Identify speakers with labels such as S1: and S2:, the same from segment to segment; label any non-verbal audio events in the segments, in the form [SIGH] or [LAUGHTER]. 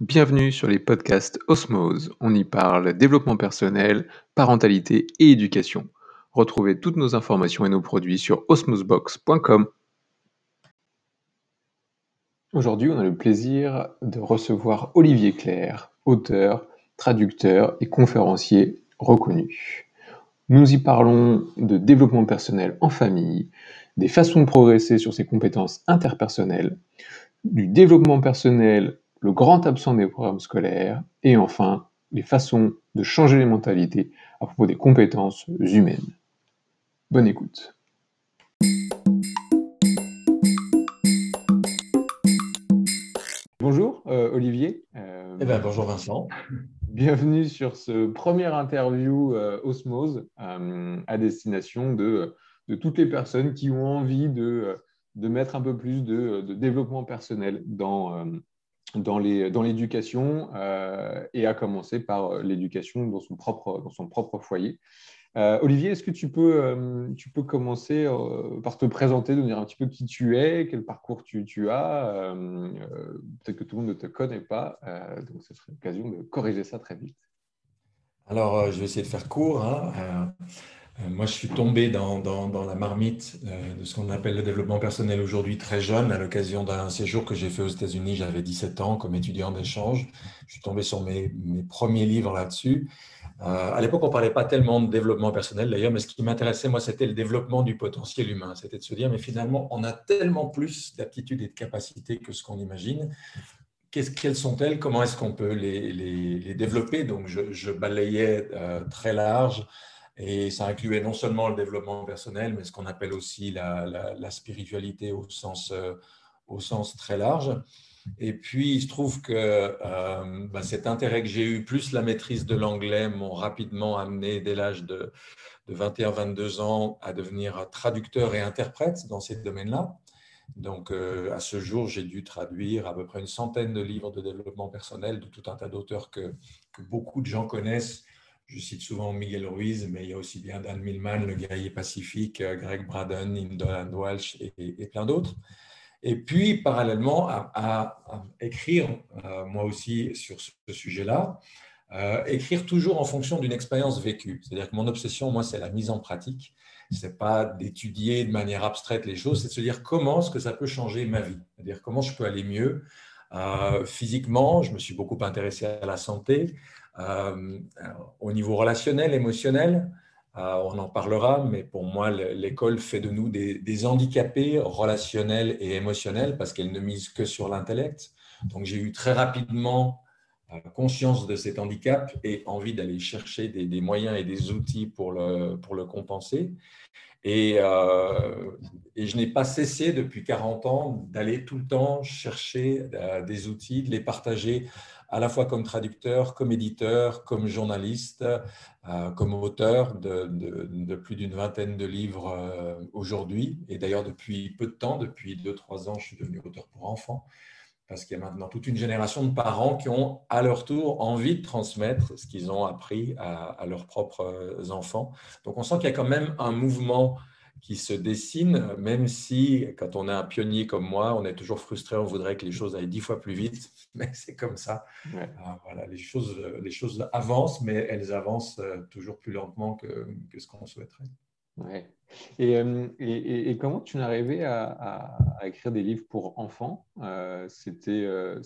S1: Bienvenue sur les podcasts Osmose. On y parle développement personnel, parentalité et éducation. Retrouvez toutes nos informations et nos produits sur osmosebox.com. Aujourd'hui, on a le plaisir de recevoir Olivier Claire, auteur, traducteur et conférencier reconnu. Nous y parlons de développement personnel en famille, des façons de progresser sur ses compétences interpersonnelles, du développement personnel le grand absent des programmes scolaires, et enfin les façons de changer les mentalités à propos des compétences humaines. Bonne écoute. Bonjour euh, Olivier.
S2: Euh, eh ben, bonjour Vincent.
S1: Bienvenue sur ce premier interview euh, Osmose à destination de, de, toutes les personnes qui ont envie de, de mettre un peu plus de, de développement personnel dans, dans l'éducation euh, et à commencer par euh, l'éducation dans, son propre, dans son propre foyer. Euh, Olivier, est-ce que tu peux, tu peux commencer par te présenter, nous dire un petit peu qui tu es, quel parcours tu, tu as Peut-être que tout le monde ne te connaît pas, donc ce serait l'occasion de corriger ça très vite.
S2: Alors, je vais essayer de faire court. Hein. Euh, moi, je suis tombé dans, dans, la marmite euh, de ce qu'on appelle le développement personnel aujourd'hui très jeune, à l'occasion d'un séjour que j'ai fait aux États-Unis. J'avais 17 ans comme étudiant d'échange. Je suis tombé sur mes, mes premiers livres là-dessus. Euh, à l'époque, on ne parlait pas tellement de développement personnel d'ailleurs, mais ce qui m'intéressait, moi, c'était le développement du potentiel humain. C'était de se dire, mais finalement, on a tellement plus d'aptitudes et de capacités que ce qu'on imagine. quelles sont-elles? Comment est-ce qu'on peut les, les, développer? Donc, je, je balayais très large et ça incluait non seulement le développement personnel, mais ce qu'on appelle aussi la, spiritualité au sens, euh, au sens très large. Et puis, il se trouve que euh, bah, cet intérêt que j'ai eu, plus la maîtrise de l'anglais, m'ont rapidement amené dès l'âge de, de 21-22 ans à devenir traducteur et interprète dans ces domaines-là. Donc, euh, à ce jour, j'ai dû traduire à peu près une centaine de livres de développement personnel de tout un tas d'auteurs que, beaucoup de gens connaissent je cite souvent Miguel Ruiz, mais il y a aussi bien Dan Millman, le guerrier pacifique, euh, Greg Braden, Indolan Walsh et, plein d'autres. Et puis, parallèlement, à, écrire, euh, moi aussi, sur ce sujet-là, euh, écrire toujours en fonction d'une expérience vécue. C'est-à-dire que mon obsession, moi, c'est la mise en pratique. Ce n'est pas d'étudier de manière abstraite les choses, c'est de se dire comment est-ce que ça peut changer ma vie. C'est-à-dire comment je peux aller mieux. physiquement, je me suis beaucoup intéressé à la santé. Euh, au niveau relationnel, émotionnel, euh, on en parlera, mais pour moi, l'école fait de nous des, handicapés relationnels et émotionnels parce qu'elle ne mise que sur l'intellect. Donc j'ai eu très rapidement euh, conscience de cet handicap et envie d'aller chercher des, moyens et des outils pour le, pour le compenser. Et, et je n'ai pas cessé depuis 40 ans d'aller tout le temps chercher des outils, de les partager à la fois comme traducteur, comme éditeur, comme journaliste, euh, comme auteur de, plus d'une vingtaine de livres euh, aujourd'hui. Et d'ailleurs, depuis peu de temps, depuis 2-3 ans, je suis devenu auteur pour enfants, parce qu'il y a maintenant toute une génération de parents qui ont à leur tour envie de transmettre ce qu'ils ont appris à, leurs propres enfants. Donc on sent qu'il y a quand même un mouvement qui se dessine, même si quand on est un pionnier comme moi, on est toujours frustré, on voudrait que les choses aillent dix fois plus vite, [LAUGHS] mais c'est comme ça. Ah, voilà, les, choses, les choses avancent, mais elles avancent euh, toujours plus lentement que, que ce qu'on souhaiterait.
S1: Ouais. Euh, et, et, comment tu es arrivé à, écrire des livres pour enfants? Euh, C'était, euh,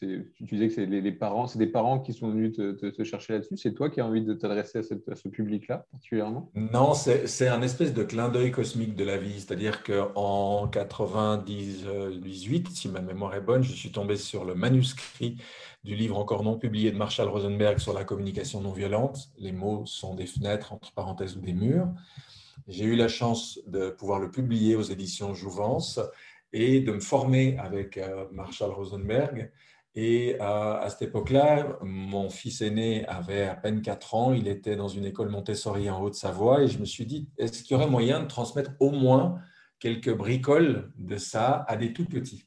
S1: tu disais que c'est les, parents, c'est des parents qui sont venus te, chercher là-dessus. C'est toi qui as envie de t'adresser à, ce public-là particulièrement?
S2: Non, c'est, un espèce de clin d'œil cosmique de la vie. C'est-à-dire qu'en 98, si ma mémoire est bonne, je suis tombé sur le manuscrit du livre encore non publié de Marshall Rosenberg sur la communication non violente. Les mots sont des fenêtres entre parenthèses ou des murs. J'ai eu la chance de pouvoir le publier aux éditions Jouvence et de me former avec euh, Marshall Rosenberg. Et euh, à cette époque-là, mon fils aîné avait à peine 4 ans, il était dans une école Montessori en Haute-Savoie et je me suis dit, est-ce qu'il y aurait moyen de transmettre au moins quelques bricoles de ça à des tout petits?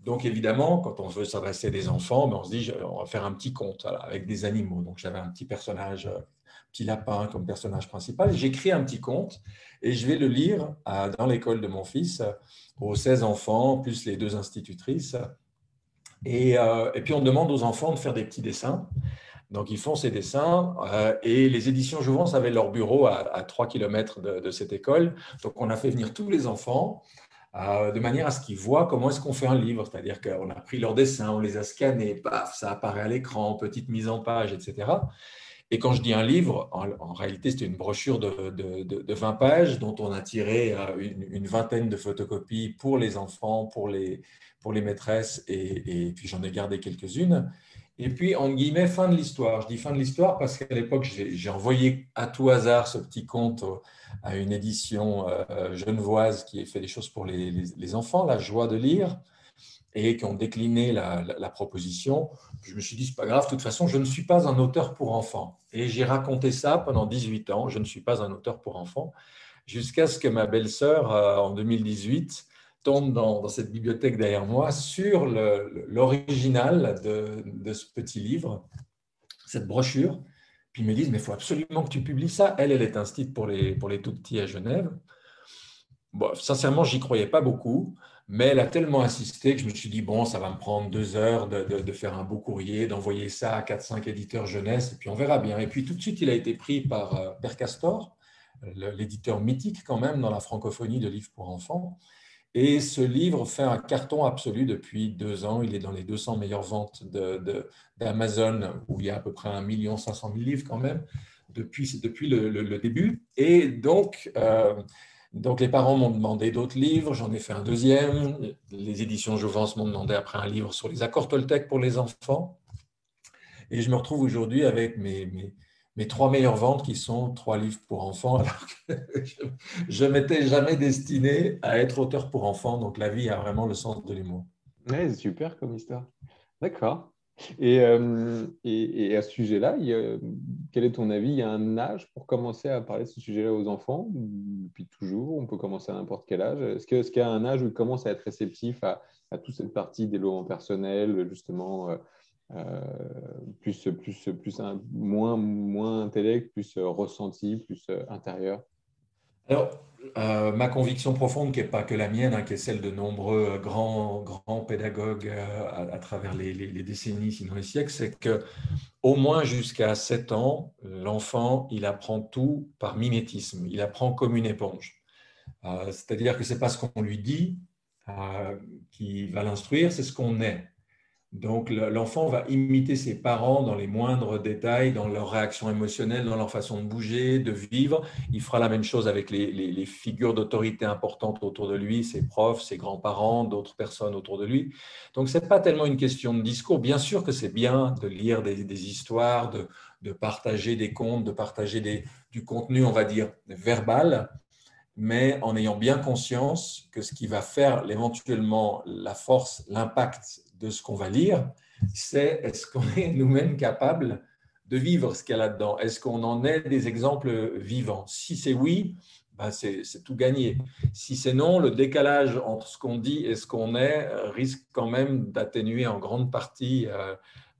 S2: Donc évidemment, quand on veut s'adresser à des enfants, ben, on se dit, on va faire un petit conte avec des animaux. Donc j'avais un petit personnage euh, petit lapin comme personnage principal. J'écris un petit conte et je vais le lire dans l'école de mon fils aux 16 enfants, plus les deux institutrices. Et, et, puis on demande aux enfants de faire des petits dessins. Donc, ils font ces dessins euh, et les éditions Jouvence avaient leur bureau à, 3 km de, cette école. Donc, on a fait venir tous les enfants euh, de manière à ce qu'ils voient comment est-ce qu'on fait un livre. C'est-à-dire qu'on a pris leurs dessins, on les a scannés, paf, ça apparaît à l'écran, petite mise en page, etc. Et quand je dis un livre, en, réalité, c'était une brochure de, 20 pages dont on a tiré euh, une, vingtaine de photocopies pour les enfants, pour les, pour les maîtresses, et, puis j'en ai gardé quelques-unes. Et puis, en guillemets, fin de l'histoire. Je dis fin de l'histoire parce qu'à l'époque, j'ai envoyé à tout hasard ce petit conte à une édition euh, genevoise qui fait des choses pour les, enfants, la joie de lire, et qui ont décliné la, proposition. Je me suis dit, c'est pas grave, de toute façon, je ne suis pas un auteur pour enfants. Et j'ai raconté ça pendant 18 ans, je ne suis pas un auteur pour enfants, jusqu'à ce que ma belle-sœur, euh, en 2018, tombe dans, cette bibliothèque derrière moi sur l'original de, ce petit livre, cette brochure. Puis me disent, mais il faut absolument que tu publies ça. Elle, elle est instite pour les, pour les tout petits à Genève. Bon, sincèrement, j'y croyais pas beaucoup, mais elle a tellement insisté que je me suis dit, bon, ça va me prendre deux heures de, de faire un beau courrier, d'envoyer ça à 4-5 éditeurs jeunesse, et puis on verra bien. Et puis tout de suite, il a été pris par euh, Père Castor, l'éditeur mythique quand même dans la francophonie de livres pour enfants. Et ce livre fait un carton absolu depuis deux ans. Il est dans les 200 meilleures ventes d'Amazon, où il y a à peu près 1 500 000 livres quand même, depuis, depuis le, début. Et donc, euh, donc les parents m'ont demandé d'autres livres, j'en ai fait un deuxième. Les éditions Jouvence m'ont demandé après un livre sur les accords Toltec pour les enfants. Et je me retrouve aujourd'hui avec mes, mes, mes trois meilleures ventes qui sont trois livres pour enfants, [LAUGHS] alors que je ne m'étais jamais destiné à être auteur pour enfants. Donc la vie a vraiment le sens de l'humour.
S1: Ouais, super comme histoire. D'accord. Et, euh, et, à ce sujet-là, quel est ton avis? Il y a un âge pour commencer à parler de ce sujet-là aux enfants? Depuis toujours, on peut commencer à n'importe quel âge. Est-ce qu'il est y a un âge où ils commencent à être réceptifs à, à toute cette partie développement personnel, justement euh, euh, plus, plus, plus moins, moins intellect, plus euh, ressenti, plus euh, intérieur?
S2: Ma conviction profonde, qui n'est pas que la mienne, hein, qui est celle de nombreux grands, grands pédagogues à, travers les, les, décennies, sinon les siècles, c'est que au moins jusqu'à 7 ans, l'enfant, il apprend tout par mimétisme. Il apprend comme une éponge. C'est-à-dire que ce n'est pas ce qu'on lui dit qui va l'instruire, c'est ce qu'on est. Donc l'enfant va imiter ses parents dans les moindres détails, dans leur réaction émotionnelle, dans leur façon de bouger, de vivre. Il fera la même chose avec les, figures d'autorité importantes autour de lui, ses profs, ses grands-parents, d'autres personnes autour de lui. Donc ce n'est pas tellement une question de discours. Bien sûr que c'est bien de lire des, histoires, de, partager des contes, de partager du contenu, on va dire, verbal, mais en ayant bien conscience que ce qui va faire éventuellement la force, l'impact de ce qu'on va lire, c'est est-ce qu'on est, nous-mêmes capables de vivre ce qu'il y a là-dedans? Est-ce qu'on en est des exemples vivants? Si c'est oui, ben c'est tout gagné. Si c'est non, le décalage entre ce qu'on dit et ce qu'on est euh, risque quand même d'atténuer en grande partie euh,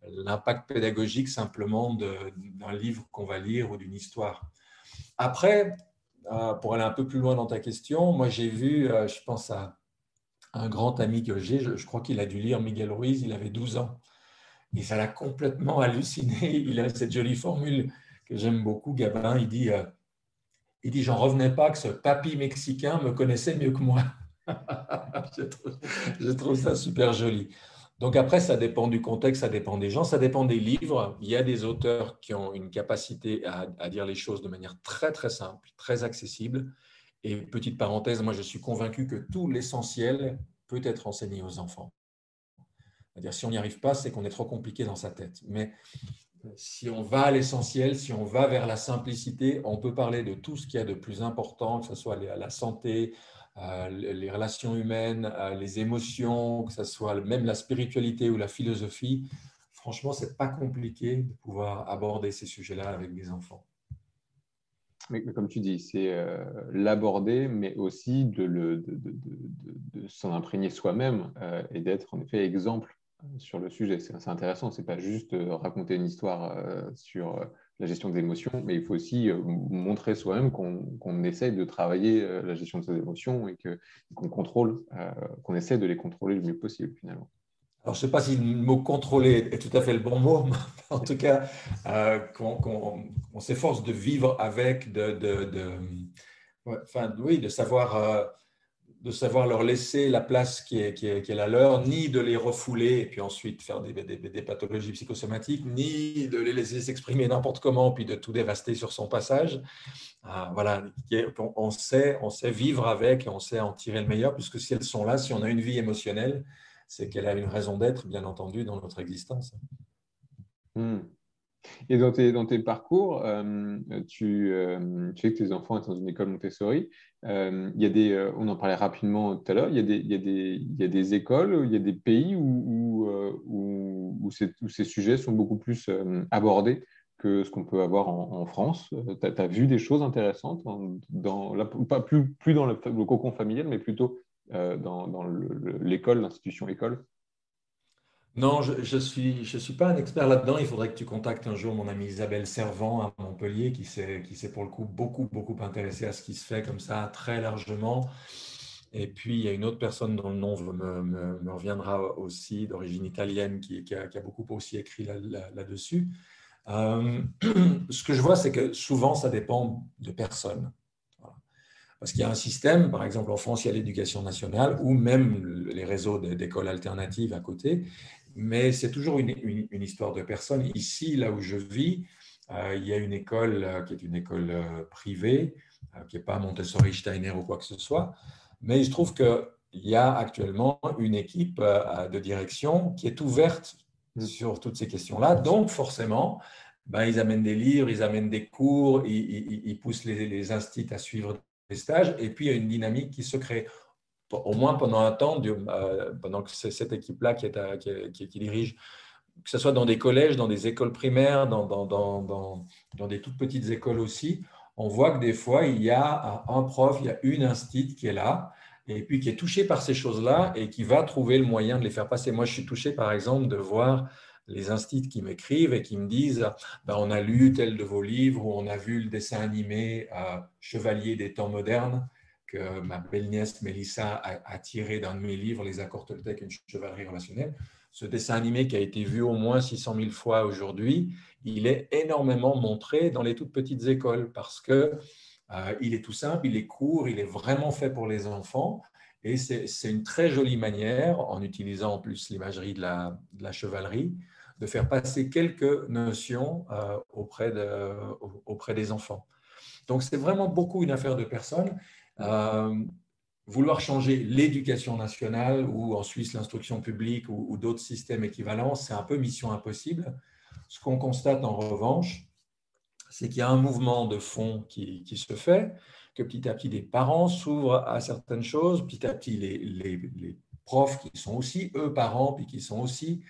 S2: l'impact pédagogique simplement d'un livre qu'on va lire ou d'une histoire. Après, euh, pour aller un peu plus loin dans ta question, moi j'ai vu, je pense à un grand ami que j'ai, je, crois qu'il a dû lire Miguel Ruiz, il avait 12 ans. Et ça l'a complètement halluciné. [LAUGHS] Il a cette jolie formule que j'aime beaucoup, Gabin. Il dit, euh, il dit, j'en revenais pas que ce papy mexicain me connaissait mieux que moi. [LAUGHS] je, trouve, ça super joli. Donc après, ça dépend du contexte, ça dépend des gens, ça dépend des livres. Il y a des auteurs qui ont une capacité à dire les choses de manière très très simple, très accessible. Et petite parenthèse, moi je suis convaincu que tout l'essentiel peut être enseigné aux enfants. C'est-à-dire si on n'y arrive pas, c'est qu'on est trop compliqué dans sa tête. Mais si on va à l'essentiel, si on va vers la simplicité, on peut parler de tout ce qu'il y a de plus important, que ce soit la santé, euh, les relations humaines, euh, les émotions, que ce soit même la spiritualité ou la philosophie. Franchement, ce n'est pas compliqué de pouvoir aborder ces sujets-là avec des enfants.
S1: Comme tu dis, c'est euh, l'aborder, mais aussi de, s'en imprégner soi-même euh, et d'être en effet exemple euh, sur le sujet. C'est intéressant, c'est pas juste raconter une histoire sur la gestion des émotions, mais il faut aussi montrer soi-même qu'on essaye de travailler la gestion de ses émotions et qu'on contrôle, qu'on essaie de les contrôler le mieux possible finalement.
S2: Alors, je ne sais pas si le mot contrôler est tout à fait le bon mot, [LAUGHS] mais en tout cas, euh, qu'on s'efforce de vivre avec, de, de, enfin, oui, de savoir, euh, de savoir leur laisser la place qui est, qui, est, la leur, ni de les refouler et puis ensuite faire des, des, des pathologies psychosomatiques, ni de les laisser s'exprimer n'importe comment puis de tout dévaster sur son passage. Euh, voilà, on sait, on sait vivre avec et on sait en tirer le meilleur, puisque si elles sont là, si on a une vie émotionnelle, c'est qu'elle a une raison d'être, bien entendu, dans notre existence.
S1: Hmm. Et dans tes, dans tes parcours, euh, tu, euh, tu, sais que tes enfants sont dans une école Montessori. Euh, y a des, on en parlait rapidement tout à l'heure, il, y y y a des écoles, il y a des pays où, où, où, ces, où ces, sujets sont beaucoup plus abordés que ce qu'on peut avoir en, France. Tu as, vu des choses intéressantes, dans, pas plus, plus dans le, cocon familial, mais plutôt euh, dans, l'école, l'institution école?
S2: Non, je ne suis, je suis pas un expert là-dedans. Il faudrait que tu contactes un jour mon amie Isabelle Servant à Montpellier, qui s'est pour le coup beaucoup, beaucoup intéressée à ce qui se fait comme ça, très largement. Et puis, il y a une autre personne dont le nom me, reviendra aussi, d'origine italienne, qui, qui, a, beaucoup aussi écrit là-dessus. Euh, [CLEARS THROAT] ce que je vois, c'est que souvent, ça dépend de personnes. Parce qu'il y a un système, par exemple en France, il y a l'éducation nationale ou même les réseaux d'écoles alternatives à côté, mais c'est toujours une, histoire de personnes. Ici, là où je vis, euh, il y a une école euh, qui est une école euh, privée, qui n'est pas Montessori, Steiner ou quoi que ce soit, mais il se trouve qu'il y a actuellement une équipe de direction qui est ouverte sur toutes ces questions-là. Donc, forcément, ben, ils amènent des livres, ils amènent des cours, ils, poussent les, les instituts à suivre stages, et puis il y a une dynamique qui se crée, au moins pendant un temps, euh, pendant que c'est cette équipe-là qui, qui, qui, dirige, que ce soit dans des collèges, dans des écoles primaires, dans, dans, des toutes petites écoles aussi, on voit que des fois, il y a un prof, il y a une institut qui est là, et puis qui est touché par ces choses-là et qui va trouver le moyen de les faire passer. Moi, je suis touché, par exemple, de voir les instituts qui m'écrivent et qui me disent ben, on a lu tel de vos livres ou on a vu le dessin animé Chevalier des temps modernes que ma belle-nièce Mélissa a, tiré d'un de mes livres, Les accords Toltec, une chevalerie relationnelle. Ce dessin animé qui a été vu au moins 600 000 fois aujourd'hui, il est énormément montré dans les toutes petites écoles parce que euh, il est tout simple, il est court, il est vraiment fait pour les enfants. Et c'est une très jolie manière, en utilisant en plus l'imagerie de la, chevalerie, de faire passer quelques notions euh, auprès, de, auprès des enfants. Donc, c'est vraiment beaucoup une affaire de personnes. Euh, vouloir changer l'éducation nationale ou en Suisse l'instruction publique ou, d'autres systèmes équivalents, c'est un peu mission impossible. Ce qu'on constate en revanche, c'est qu'il y a un mouvement de fond qui, se fait, que petit à petit des parents s'ouvrent à certaines choses, petit à petit les, les, les profs qui sont aussi eux parents, puis qui sont aussi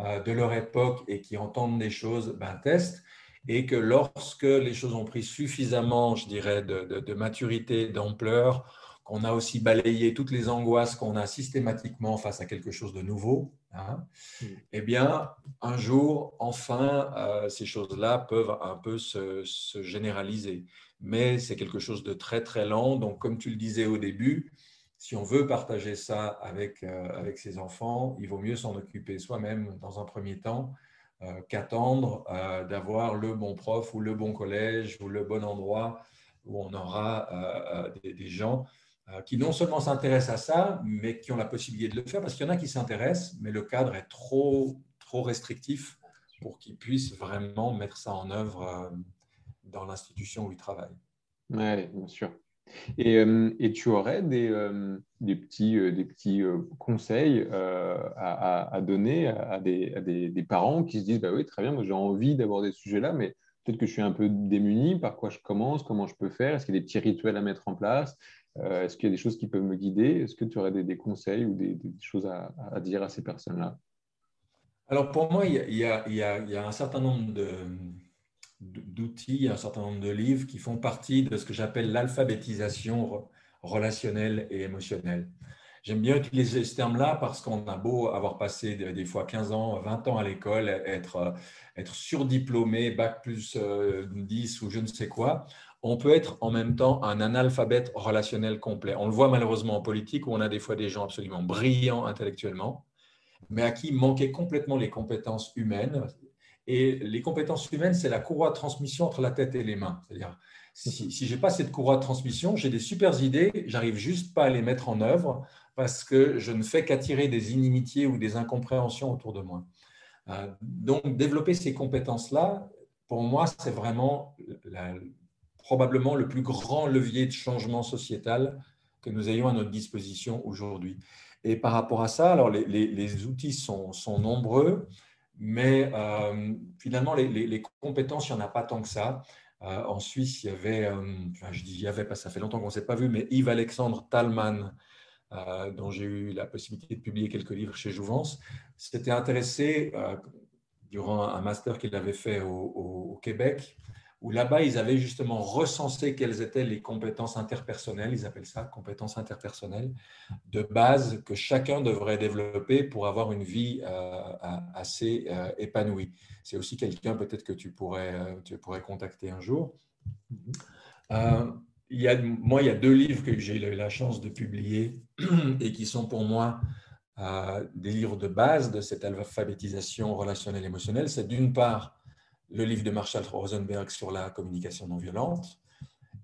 S2: euh, de leur époque et qui entendent des choses, ben, testent. Et que lorsque les choses ont pris suffisamment, je dirais, de, maturité, d'ampleur, qu'on a aussi balayé toutes les angoisses qu'on a systématiquement face à quelque chose de nouveau, hein, mm. eh bien, un jour, enfin, euh, ces choses-là peuvent un peu se, se généraliser. Mais c'est quelque chose de très, très lent. Donc, comme tu le disais au début, si on veut partager ça avec, euh, avec ses enfants, il vaut mieux s'en occuper soi-même dans un premier temps euh, qu'attendre d'avoir le bon prof ou le bon collège ou le bon endroit où on aura des, gens qui non seulement s'intéressent à ça, mais qui ont la possibilité de le faire, parce qu'il y en a qui s'intéressent, mais le cadre est trop, trop restrictif pour qu'ils puissent vraiment mettre ça en œuvre dans l'institution où ils travaillent.
S1: Oui, bien sûr. Euh, et, tu aurais des, euh, des petits, euh, des petits conseils à, donner à, des, des, parents qui se disent bah oui, très bien, moi j'ai envie d'aborder ce sujet-là, mais peut-être que je suis un peu démuni, par quoi je commence, comment je peux faire, est-ce qu'il y a des petits rituels à mettre en place, est-ce qu'il y a des choses qui peuvent me guider, est-ce que tu aurais des, conseils ou des, choses à, dire à ces personnes-là?
S2: Alors pour moi, il y, a, un certain nombre d'outils, un certain nombre de livres qui font partie de ce que j'appelle l'alphabétisation relationnelle et émotionnelle. J'aime bien utiliser ce terme-là parce qu'on a beau avoir passé des fois 15 ans, 20 ans à l'école, être, être surdiplômé, bac plus 10 euh, ou je ne sais quoi, on peut être en même temps un analphabète relationnel complet. On le voit malheureusement en politique où on a des fois des gens absolument brillants intellectuellement, mais à qui manquaient complètement les compétences humaines. Et les compétences humaines, c'est la courroie de transmission entre la tête et les mains. C'est-à-dire, si, si je n'ai pas cette courroie de transmission, j'ai des super idées, j'arrive juste pas à les mettre en œuvre parce que je ne fais qu'attirer des inimitiés ou des incompréhensions autour de moi. Euh, donc, développer ces compétences-là, pour moi, c'est vraiment probablement le plus grand levier de changement sociétal que nous ayons à notre disposition aujourd'hui. Et par rapport à ça, alors les, outils sont, nombreux, mais euh, finalement, les, compétences, il n'y en a pas tant que ça. Euh, en Suisse, il y avait, enfin, je dis il y avait, parce que ça fait longtemps qu'on ne s'est pas vu, mais Yves-Alexandre Talman, euh, dont j'ai eu la possibilité de publier quelques livres chez Jouvence, s'était intéressé, euh, durant un master qu'il avait fait au, Québec, où là-bas, ils avaient justement recensé quelles étaient les compétences interpersonnelles, ils appellent ça compétences interpersonnelles, de base que chacun devrait développer pour avoir une vie euh, assez épanouie. C'est aussi quelqu'un peut-être que tu pourrais, tu pourrais contacter un jour. Il y a, moi, il y a deux livres que j'ai eu la chance de publier [CLEARS THROAT] et qui sont pour moi euh, des livres de base de cette alphabétisation relationnelle émotionnelle. C'est d'une part le livre de Marshall Rosenberg sur la communication non violente,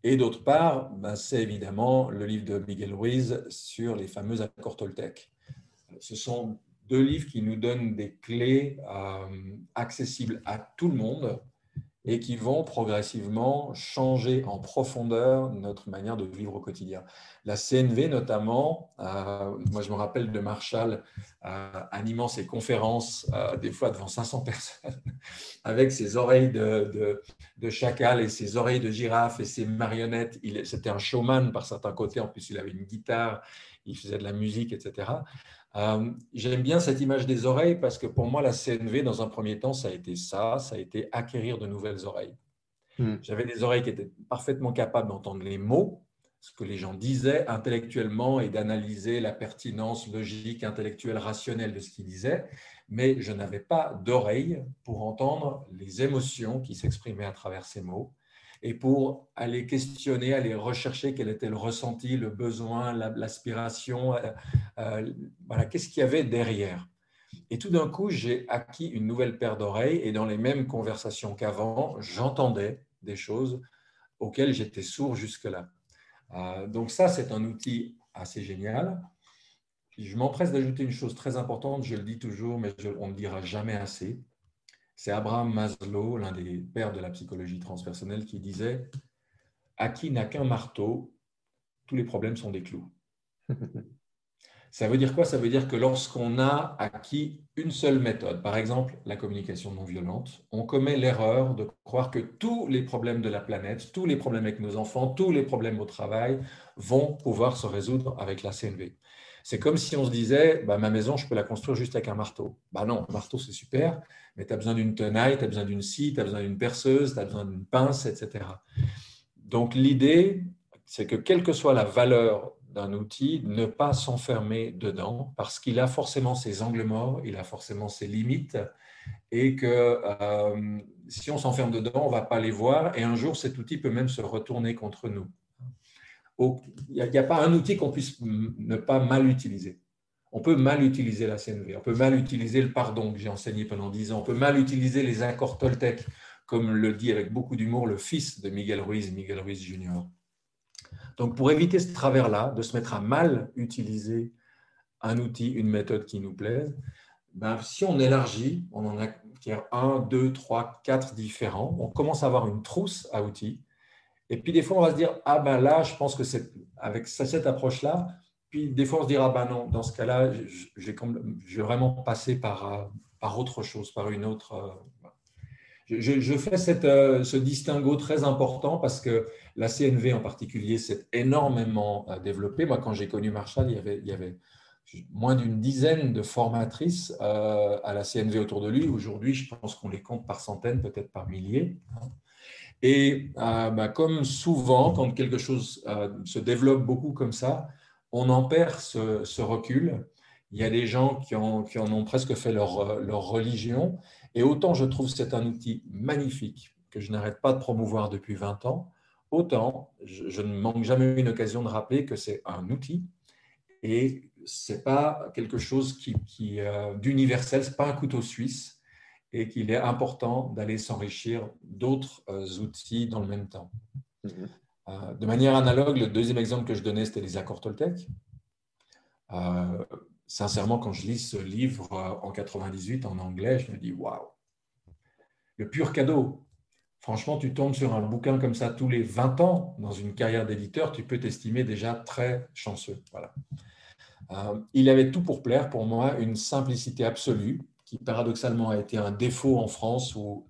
S2: et d'autre part, ben, c'est évidemment le livre de Miguel Ruiz sur les fameux accords Toltec. Ce sont deux livres qui nous donnent des clés euh, accessibles à tout le monde et qui vont progressivement changer en profondeur notre manière de vivre au quotidien. La CNV notamment, euh, moi je me rappelle de Marshall euh, animant ses conférences euh, des fois devant 500 personnes [LAUGHS] avec ses oreilles de, de, chacal et ses oreilles de girafe et ses marionnettes. C'était un showman par certains côtés, en plus il avait une guitare, il faisait de la musique, etc. Euh, j'aime bien cette image des oreilles parce que pour moi, la CNV, dans un premier temps, ça a été ça, ça a été acquérir de nouvelles oreilles. Hmm. J'avais des oreilles qui étaient parfaitement capables d'entendre les mots, ce que les gens disaient intellectuellement et d'analyser la pertinence logique, intellectuelle, rationnelle de ce qu'ils disaient, mais je n'avais pas d'oreilles pour entendre les émotions qui s'exprimaient à travers ces mots et pour aller questionner, aller rechercher quel était le ressenti, le besoin, l'aspiration, euh, euh, voilà, qu'est-ce qu'il y avait derrière. Et tout d'un coup, j'ai acquis une nouvelle paire d'oreilles et dans les mêmes conversations qu'avant, j'entendais des choses auxquelles j'étais sourd jusque-là. Euh, donc ça, c'est un outil assez génial. Je m'empresse d'ajouter une chose très importante, je le dis toujours, mais on ne le dira jamais assez. C'est Abraham Maslow, l'un des pères de la psychologie transpersonnelle, qui disait À qui n'a qu'un marteau, tous les problèmes sont des clous. [LAUGHS] Ça veut dire quoi? Ça veut dire que lorsqu'on a acquis une seule méthode, par exemple la communication non violente, on commet l'erreur de croire que tous les problèmes de la planète, tous les problèmes avec nos enfants, tous les problèmes au travail vont pouvoir se résoudre avec la CNV. C'est comme si on se disait, bah, ma maison, je peux la construire juste avec un marteau. Bah non, marteau, c'est super, mais tu as besoin d'une tenaille, tu as besoin d'une scie, tu as besoin d'une perceuse, tu as besoin d'une pince, etc. Donc l'idée, c'est que quelle que soit la valeur d'un outil, ne pas s'enfermer dedans, parce qu'il a forcément ses angles morts, il a forcément ses limites, et que euh, si on s'enferme dedans, on ne va pas les voir, et un jour, cet outil peut même se retourner contre nous n'y a, pas un outil qu'on puisse ne pas mal utiliser. On peut mal utiliser la CNV, on peut mal utiliser le pardon que j'ai enseigné pendant dix ans, on peut mal utiliser les accords Toltec, comme le dit avec beaucoup d'humour le fils de Miguel Ruiz, Miguel Ruiz Jr. Donc pour éviter ce travers-là, de se mettre à mal utiliser un outil, une méthode qui nous plaise, ben, si on élargit, on en a un, deux, trois, quatre différents, on commence à avoir une trousse à outils et puis des fois, on va se dire, ah ben là, je pense que c'est avec cette approche-là. Puis des fois, on se dira, ah ben non, dans ce cas-là, je vais vraiment passer par, euh, par autre chose, par une autre. Euh, je, fais cette, euh, ce distinguo très important parce que la CNV en particulier s'est énormément développée. Moi, quand j'ai connu Marshall, il y avait, il y avait moins d'une dizaine de formatrices à la CNV autour de lui. Aujourd'hui, je pense qu'on les compte par centaines, peut-être par milliers. Et euh, bah, comme souvent, quand quelque chose euh, se développe beaucoup comme ça, on en perd ce, recul. Il y a des gens qui en, ont presque fait leur, leur, religion. Et autant je trouve que c'est un outil magnifique que je n'arrête pas de promouvoir depuis 20 ans, autant je, ne manque jamais une occasion de rappeler que c'est un outil et c'est pas quelque chose qui, qui euh, d'universel, c'est pas un couteau suisse et qu'il est important d'aller s'enrichir d'autres euh, outils dans le même temps. Mhm. Euh, de manière analogue, le deuxième exemple que je donnais, c'était les accords Toltec. sincèrement, quand je lis ce livre en 98 en anglais, je me dis waouh, le pur cadeau. Franchement, tu tombes sur un bouquin comme ça tous les 20 ans dans une carrière d'éditeur, tu peux t'estimer déjà très chanceux. Voilà. Euh, il avait tout pour plaire, pour moi, une simplicité absolue, qui paradoxalement a été un défaut en France où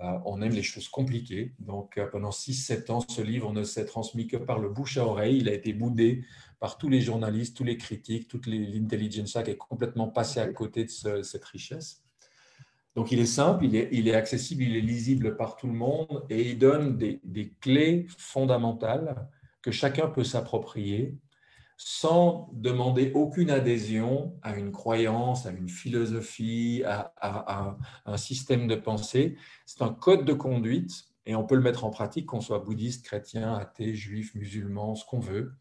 S2: euh, on aime les choses compliquées. Donc euh, pendant 6-7 ans, ce livre ne s'est transmis que par le bouche à oreille. Il a été boudé par tous les journalistes, tous les critiques, toute l'intelligence qui est complètement passé à côté de cette richesse. Donc il est simple, il est, accessible, il est lisible par tout le monde et il donne des clés fondamentales que chacun peut s'approprier sans demander aucune adhésion à une croyance, à une philosophie, à, un système de pensée. C'est un code de conduite et on peut le mettre en pratique, qu'on soit bouddhiste, chrétien, athée, juif, musulman, ce qu'on veut.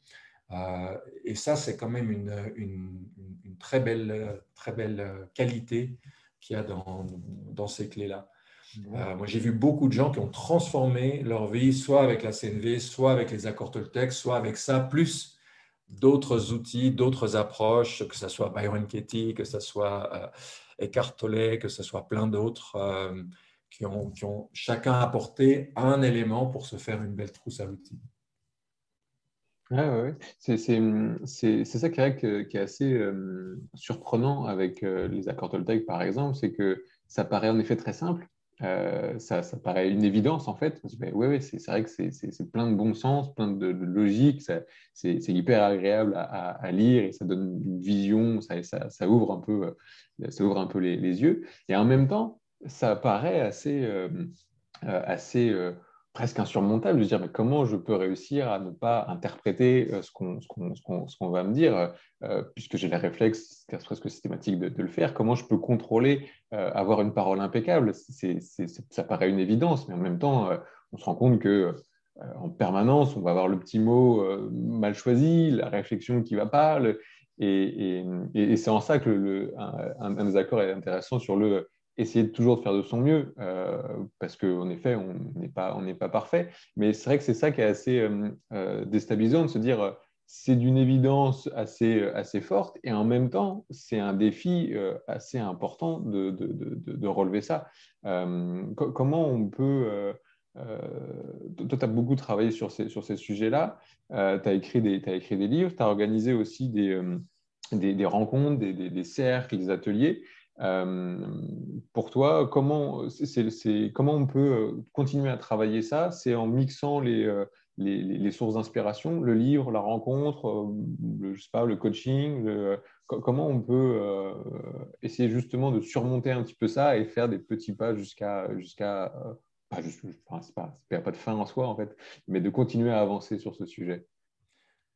S2: Euh, et ça, c'est quand même une, très, belle, très belle qualité qu'il y a dans, ces clés-là. Euh, moi, j'ai vu beaucoup de gens qui ont transformé leur vie, soit avec la CNV, soit avec les accords Toltec, soit avec ça, plus d'autres outils, d'autres approches, que ce soit Byron Katie, que ce soit euh, Eckhart Tolle, que ce soit plein d'autres, euh, qui, ont, qui, ont, chacun apporté un élément pour se faire une belle trousse à outils.
S1: ouais. C'est ça qui est, qui est assez euh, surprenant avec les accords Toltec, par exemple, c'est que ça paraît en effet très simple, euh, ça, ça, paraît une évidence en fait. Oui, ouais, c'est vrai que c'est plein de bon sens, plein de, logique, c'est hyper agréable à, lire et ça donne une vision, ça, ça ouvre un peu, euh, ça ouvre un peu les, yeux. Et en même temps, ça paraît assez, euh, assez presque insurmontable de dire mais comment je peux réussir à ne pas interpréter euh, ce qu'on va me dire, euh, puisque j'ai les réflexes presque systématiques de, le faire, comment je peux contrôler, euh, avoir une parole impeccable? Ça paraît une évidence, mais en même temps, on se rend compte que en permanence, on va avoir le petit mot mal choisi, la réflexion qui va pas, et, c'est en ça que le, un, des accords est intéressant sur le essayer toujours de faire de son mieux, euh, parce qu'en effet, on n'est pas, pas parfait. Mais c'est vrai que c'est ça qui est assez euh, euh, déstabilisant de se dire c'est d'une évidence assez, assez forte, et en même temps, c'est un défi assez important de, de, de, relever ça. comment on peut... toi, tu as beaucoup travaillé sur ces, sur ces sujets-là, tu as, écrit des, as écrit des livres, tu as organisé aussi des, des, des rencontres, des, des, cercles, des ateliers. Euh, pour toi, comment, c'est, comment on peut euh, continuer à travailler ça? C'est en mixant euh, les, les, les sources d'inspiration, le livre, la rencontre, le, je sais pas, le coaching. comment on peut essayer justement de surmonter un petit peu ça et faire des petits pas jusqu'à jusqu'à pas, juste, c'est pas, pas de fin en soi en fait, mais de continuer à avancer sur ce sujet.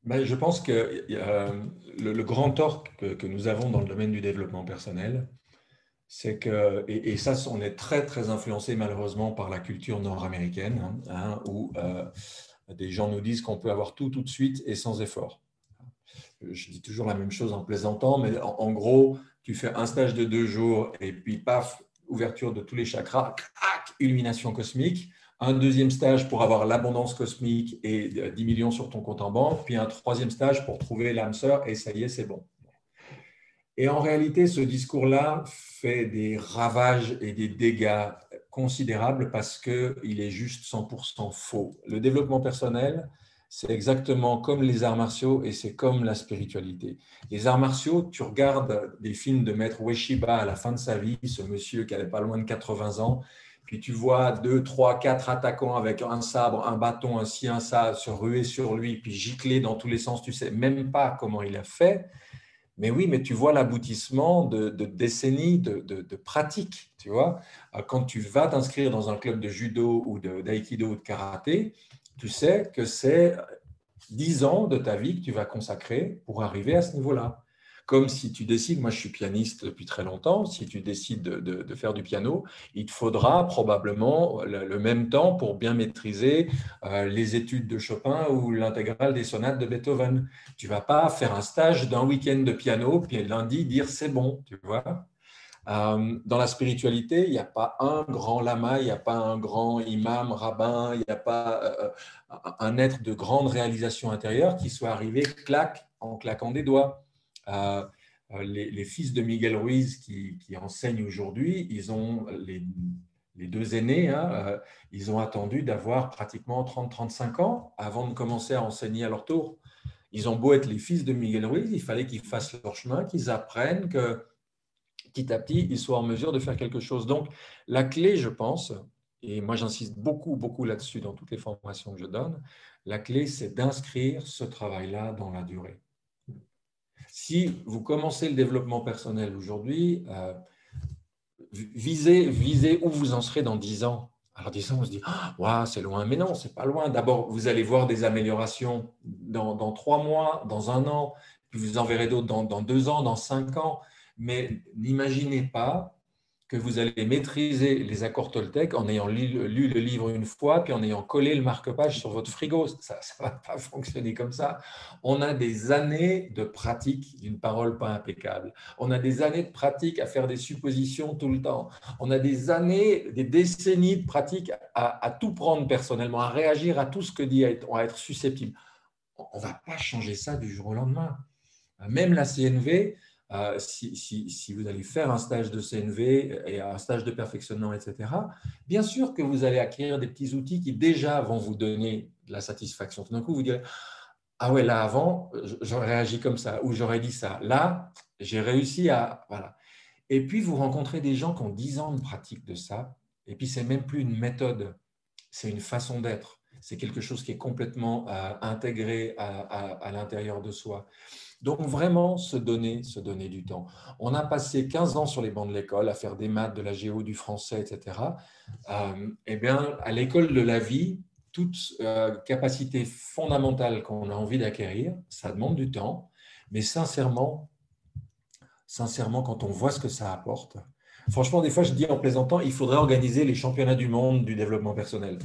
S2: Ben, je pense que le, le, grand tort que, que, nous avons dans le domaine du développement personnel, c'est que, et, ça, on est très, très influencé malheureusement par la culture nord-américaine, hein, hein, où euh, des gens nous disent qu'on peut avoir tout tout de suite et sans effort. Je dis toujours la même chose en plaisantant, mais en, gros, tu fais un stage de deux jours et puis paf, ouverture de tous les chakras, illumination cosmique. Un deuxième stage pour avoir l'abondance cosmique et 10 millions sur ton compte en banque, puis un troisième stage pour trouver l'âme sœur et ça y est, c'est bon. Et en réalité, ce discours-là fait des ravages et des dégâts considérables parce qu'il est juste 100% faux. Le développement personnel, c'est exactement comme les arts martiaux et c'est comme la spiritualité. Les arts martiaux, tu regardes des films de Maître Ueshiba à la fin de sa vie, ce monsieur qui avait pas loin de 80 ans, puis tu vois deux, trois, quatre attaquants avec un sabre, un bâton, un ci, un ça, se ruer sur lui, puis gicler dans tous les sens, tu sais même pas comment il a fait. Mais oui, mais tu vois l'aboutissement de, décennies de, pratiques. Tu vois, euh, quand tu vas t'inscrire dans un club de judo ou d'aïkido ou de karaté, tu sais que c'est dix ans de ta vie que tu vas consacrer pour arriver à ce niveau-là. Comme si tu décides, moi je suis pianiste depuis très longtemps, si tu décides de, faire du piano, il te faudra probablement le, même temps pour bien maîtriser euh, les études de Chopin ou l'intégrale des sonates de Beethoven. Tu vas pas faire un stage d'un week-end de piano, puis lundi dire c'est bon, tu vois. Euh, dans la spiritualité, il n'y a pas un grand lama, il n'y a pas un grand imam, rabbin, il n'y a pas euh, un être de grande réalisation intérieure qui soit arrivé clac en claquant des doigts. Euh, les, fils de Miguel Ruiz qui, enseignent aujourd'hui, ils ont les, deux aînés, hein, euh, ils ont attendu d'avoir pratiquement 30-35 ans avant de commencer à enseigner à leur tour. Ils ont beau être les fils de Miguel Ruiz, il fallait qu'ils fassent leur chemin, qu'ils apprennent, que petit à petit, ils soient en mesure de faire quelque chose. Donc, la clé, je pense, et moi j'insiste beaucoup, beaucoup là-dessus dans toutes les formations que je donne, la clé, c'est d'inscrire ce travail-là dans la durée. Si vous commencez le développement personnel aujourd'hui, euh, visez, visez où vous en serez dans 10 ans. Alors 10 ans, on se dit, ah, c'est loin. Mais non, c'est pas loin. D'abord, vous allez voir des améliorations dans, dans 3 mois, dans un an, puis vous en verrez d'autres dans, dans 2 ans, dans 5 ans. Mais n'imaginez pas que vous allez maîtriser les accords Toltec en ayant lu, le livre une fois, puis en ayant collé le marque-page sur votre frigo. Ça ne va pas [LAUGHS] fonctionner comme ça. On a des années de pratique d'une parole pas impeccable. On a des années de pratique à faire des suppositions tout le temps. On a des années, des décennies de pratique à, tout prendre personnellement, à réagir à tout ce que dit, à être, à être susceptible. On ne va pas changer ça du jour au lendemain. Même la CNV, euh, si, vous allez faire un stage de CNV et un stage de perfectionnement, etc., bien sûr que vous allez acquérir des petits outils qui déjà vont vous donner de la satisfaction. Tout d'un coup, vous direz, ah ouais, là avant, j'aurais réagi comme ça, ou j'aurais dit ça. Là, j'ai réussi à... Voilà. Et puis, vous rencontrez des gens qui ont 10 ans de pratique de ça, et puis c'est même plus une méthode, c'est une façon d'être. C'est quelque chose qui est complètement euh, intégré à l'intérieur de soi. Donc vraiment se donner, se donner du temps. On a passé 15 ans sur les bancs de l'école à faire des maths, de la géo, du français, etc. Euh, eh bien, à l'école de la vie, toute euh, capacité fondamentale qu'on a envie d'acquérir, ça demande du temps, mais sincèrement, sincèrement, quand on voit ce que ça apporte, franchement, des fois, je dis en plaisantant, il faudrait organiser les championnats du monde du développement personnel.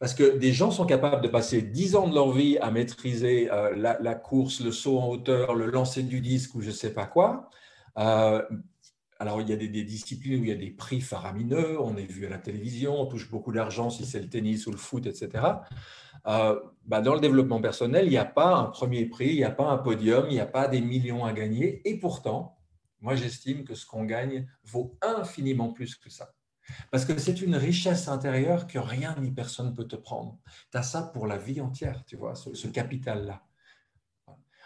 S2: Parce que des gens sont capables de passer 10 ans de leur vie à maîtriser euh, la, course, le saut en hauteur, le lancer du disque ou je ne sais pas quoi. Euh, alors, il y a des, disciplines où il y a des prix faramineux, on est vu à la télévision, on touche beaucoup d'argent si c'est le tennis ou le foot, etc. Euh, bah, dans le développement personnel, il n'y a pas un premier prix, il n'y a pas un podium, il n'y a pas des millions à gagner. Et pourtant, moi, j'estime que ce qu'on gagne vaut infiniment plus que ça. Parce que c'est une richesse intérieure que rien ni personne ne peut te prendre. Tu as ça pour la vie entière, tu vois, ce, capital-là.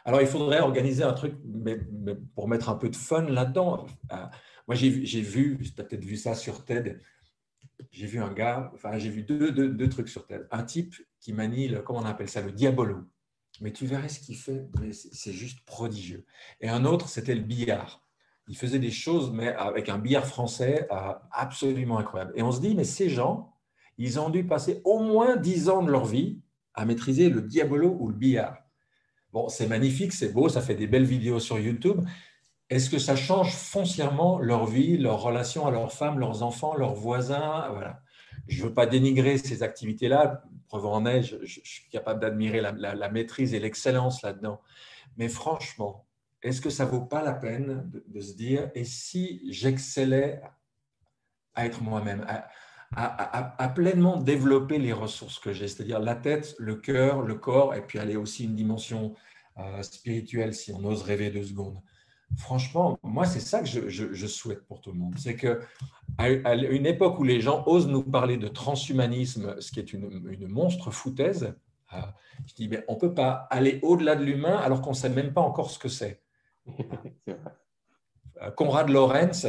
S2: Alors, il faudrait organiser un truc mais, pour mettre un peu de fun là-dedans. Euh, moi, j'ai vu, tu as peut-être vu ça sur TED, j'ai vu un gars, enfin, j'ai vu deux, deux, trucs sur TED. Un type qui manie, comment on appelle ça, le diabolo. Mais tu verrais ce qu'il fait, c'est juste prodigieux. Et un autre, c'était le billard il faisait des choses, mais avec un billard français euh, absolument incroyable. Et on se dit, mais ces gens, ils ont dû passer au moins dix ans de leur vie à maîtriser le diabolo ou le billard. Bon, c'est magnifique, c'est beau, ça fait des belles vidéos sur YouTube. Est-ce que ça change foncièrement leur vie, leur relation à leurs femmes, leurs enfants, leurs voisins? Voilà. Je ne veux pas dénigrer ces activités-là. Preuve en est, je, suis capable d'admirer la maîtrise et l'excellence là-dedans. Mais franchement, est-ce que ça vaut pas la peine de, se dire, et si j'excellais à être moi-même, à, pleinement développer les ressources que j'ai, c'est-à-dire la tête, le cœur, le corps, et puis aller aussi une dimension euh, spirituelle, si on ose rêver deux secondes. Franchement, moi, c'est ça que je, souhaite pour tout le monde. C'est qu'à à une époque où les gens osent nous parler de transhumanisme, ce qui est une, monstre foutaise, euh, je dis, mais on ne peut pas aller au-delà de l'humain alors qu'on ne sait même pas encore ce que c'est. [LAUGHS] Euh, Conrad Lorenz,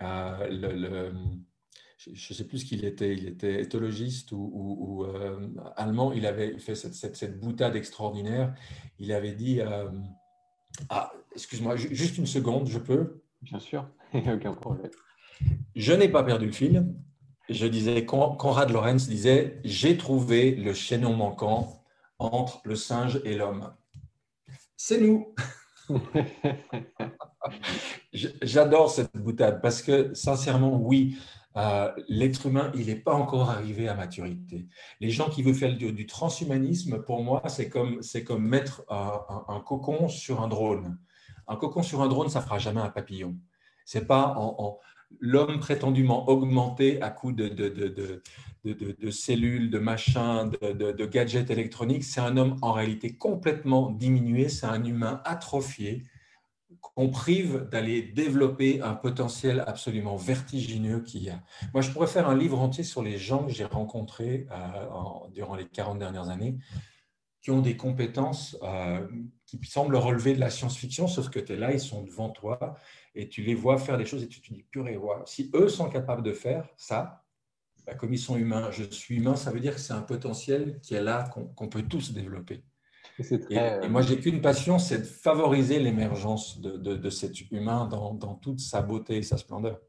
S2: euh, le, je ne sais plus ce qu'il était, il était éthologiste ou, euh, allemand, il avait fait cette, cette, boutade extraordinaire. Il avait dit, ah, excuse-moi, juste une seconde, je peux?
S1: Bien sûr, [LAUGHS] aucun problème.
S2: Je n'ai pas perdu le fil. Je disais, Conrad Lorenz disait, j'ai trouvé le chaînon manquant entre le singe et l'homme. C'est nous. [LAUGHS] J'adore cette boutade parce que, sincèrement, oui, euh, l'être humain, il n'est pas encore arrivé à maturité. Les gens qui veulent faire du, transhumanisme, pour moi, c'est comme, comme mettre un, cocon sur un drone. Un cocon sur un drone, ça fera jamais un papillon. C'est pas en, l'homme prétendument augmenté à coup de, de, cellules, de machins, de, gadgets électroniques. C'est un homme en réalité complètement diminué. C'est un humain atrophié qu'on prive d'aller développer un potentiel absolument vertigineux qu'il y a. Moi, je pourrais faire un livre entier sur les gens que j'ai rencontrés euh, durant les 40 dernières années qui ont des compétences euh, qui semblent relever de la science-fiction, sauf que tu es là, ils sont devant toi et tu les vois faire des choses et tu te dis, purée, wow. si eux sont capables de faire ça, bah, comme ils sont humains, je suis humain, ça veut dire que c'est un potentiel qui est là, qu'on peut tous développer. Et, moi, j'ai qu'une passion, c'est de favoriser l'émergence de, de, cet humain dans, dans, toute sa beauté et sa splendeur.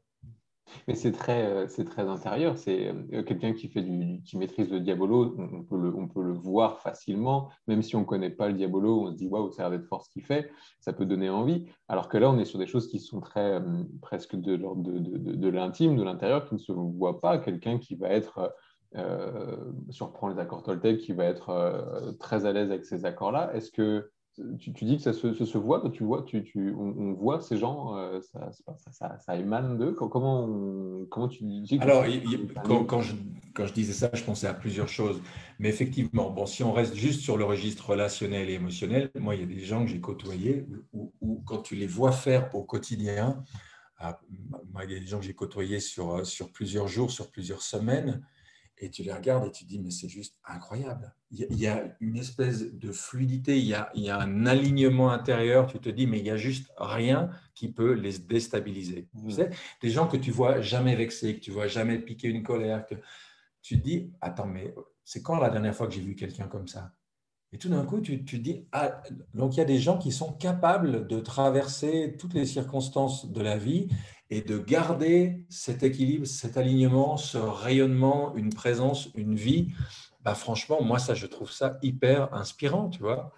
S1: Mais c'est très, euh, c'est très intérieur. C'est euh, quelqu'un qui fait du, qui maîtrise le diabolo, on peut le, on peut le voir facilement, même si on ne connaît pas le diabolo, on se dit waouh, ça a l'air d'être fort ce qu'il fait, ça peut donner envie. Alors que là, on est sur des choses qui sont très euh, presque de l'ordre de, de, de l'intime, de l'intérieur, qui ne se voit pas. Quelqu'un qui va être euh, surprend les accords Toltec, qui va être très à l'aise avec ces accords-là. Est-ce que tu, dis que ça se, voit, tu vois, tu, tu, on, voit ces gens, euh, ça, ça, ça, émane d'eux. Comment, comment tu dis
S2: Alors, quand, quand, je, quand, je, disais ça, je pensais à plusieurs choses. Mais effectivement, bon, si on reste juste sur le registre relationnel et émotionnel, moi, il y a des gens que j'ai côtoyés où, quand tu les vois faire au quotidien, ah, moi, il y a des gens que j'ai côtoyés sur, sur plusieurs jours, sur plusieurs semaines, et tu les regardes et tu te dis, mais c'est juste incroyable. Il y, a une espèce de fluidité, il y, a, il y, a, un alignement intérieur. Tu te dis, mais il n'y a juste rien qui peut les déstabiliser. Tu mmh. sais, des gens que tu vois jamais vexés, que tu vois jamais piquer une colère, que tu te dis, attends, mais c'est quand la dernière fois que j'ai vu quelqu'un comme ça? Et tout d'un coup, tu, tu dis, ah, donc il y a des gens qui sont capables de traverser toutes les circonstances de la vie et de garder cet équilibre, cet alignement, ce rayonnement, une présence, une vie. Bah, franchement, moi, ça, je trouve ça hyper inspirant, tu vois.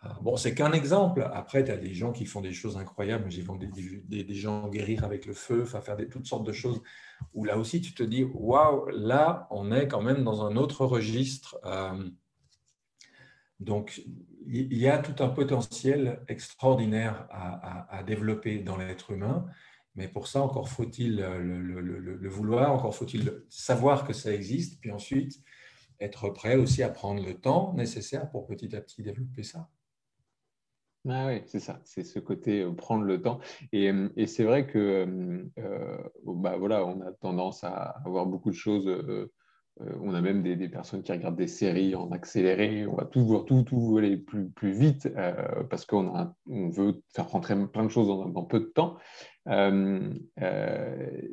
S2: Ah, bon, c'est qu'un exemple. Après, tu as des gens qui font des choses incroyables. J'ai vu des, des, gens guérir avec le feu, faire des, toutes sortes de choses. Où là aussi, tu te dis, waouh, là, on est quand même dans un autre registre. Euh, donc, il y a tout un potentiel extraordinaire à, développer dans l'être humain, mais pour ça, encore faut-il le, vouloir, encore faut-il savoir que ça existe, puis ensuite être prêt aussi à prendre le temps nécessaire pour petit à petit développer ça.
S1: Ah oui, c'est ça, c'est ce côté euh, prendre le temps. Et, euh, c'est vrai que euh, bah voilà, on a tendance à avoir beaucoup de choses. Euh, on a même des, personnes qui regardent des séries en accéléré. On va tout voir, tout, tout aller plus, plus vite euh, parce qu'on on veut faire rentrer plein de choses dans, peu de temps. Euh,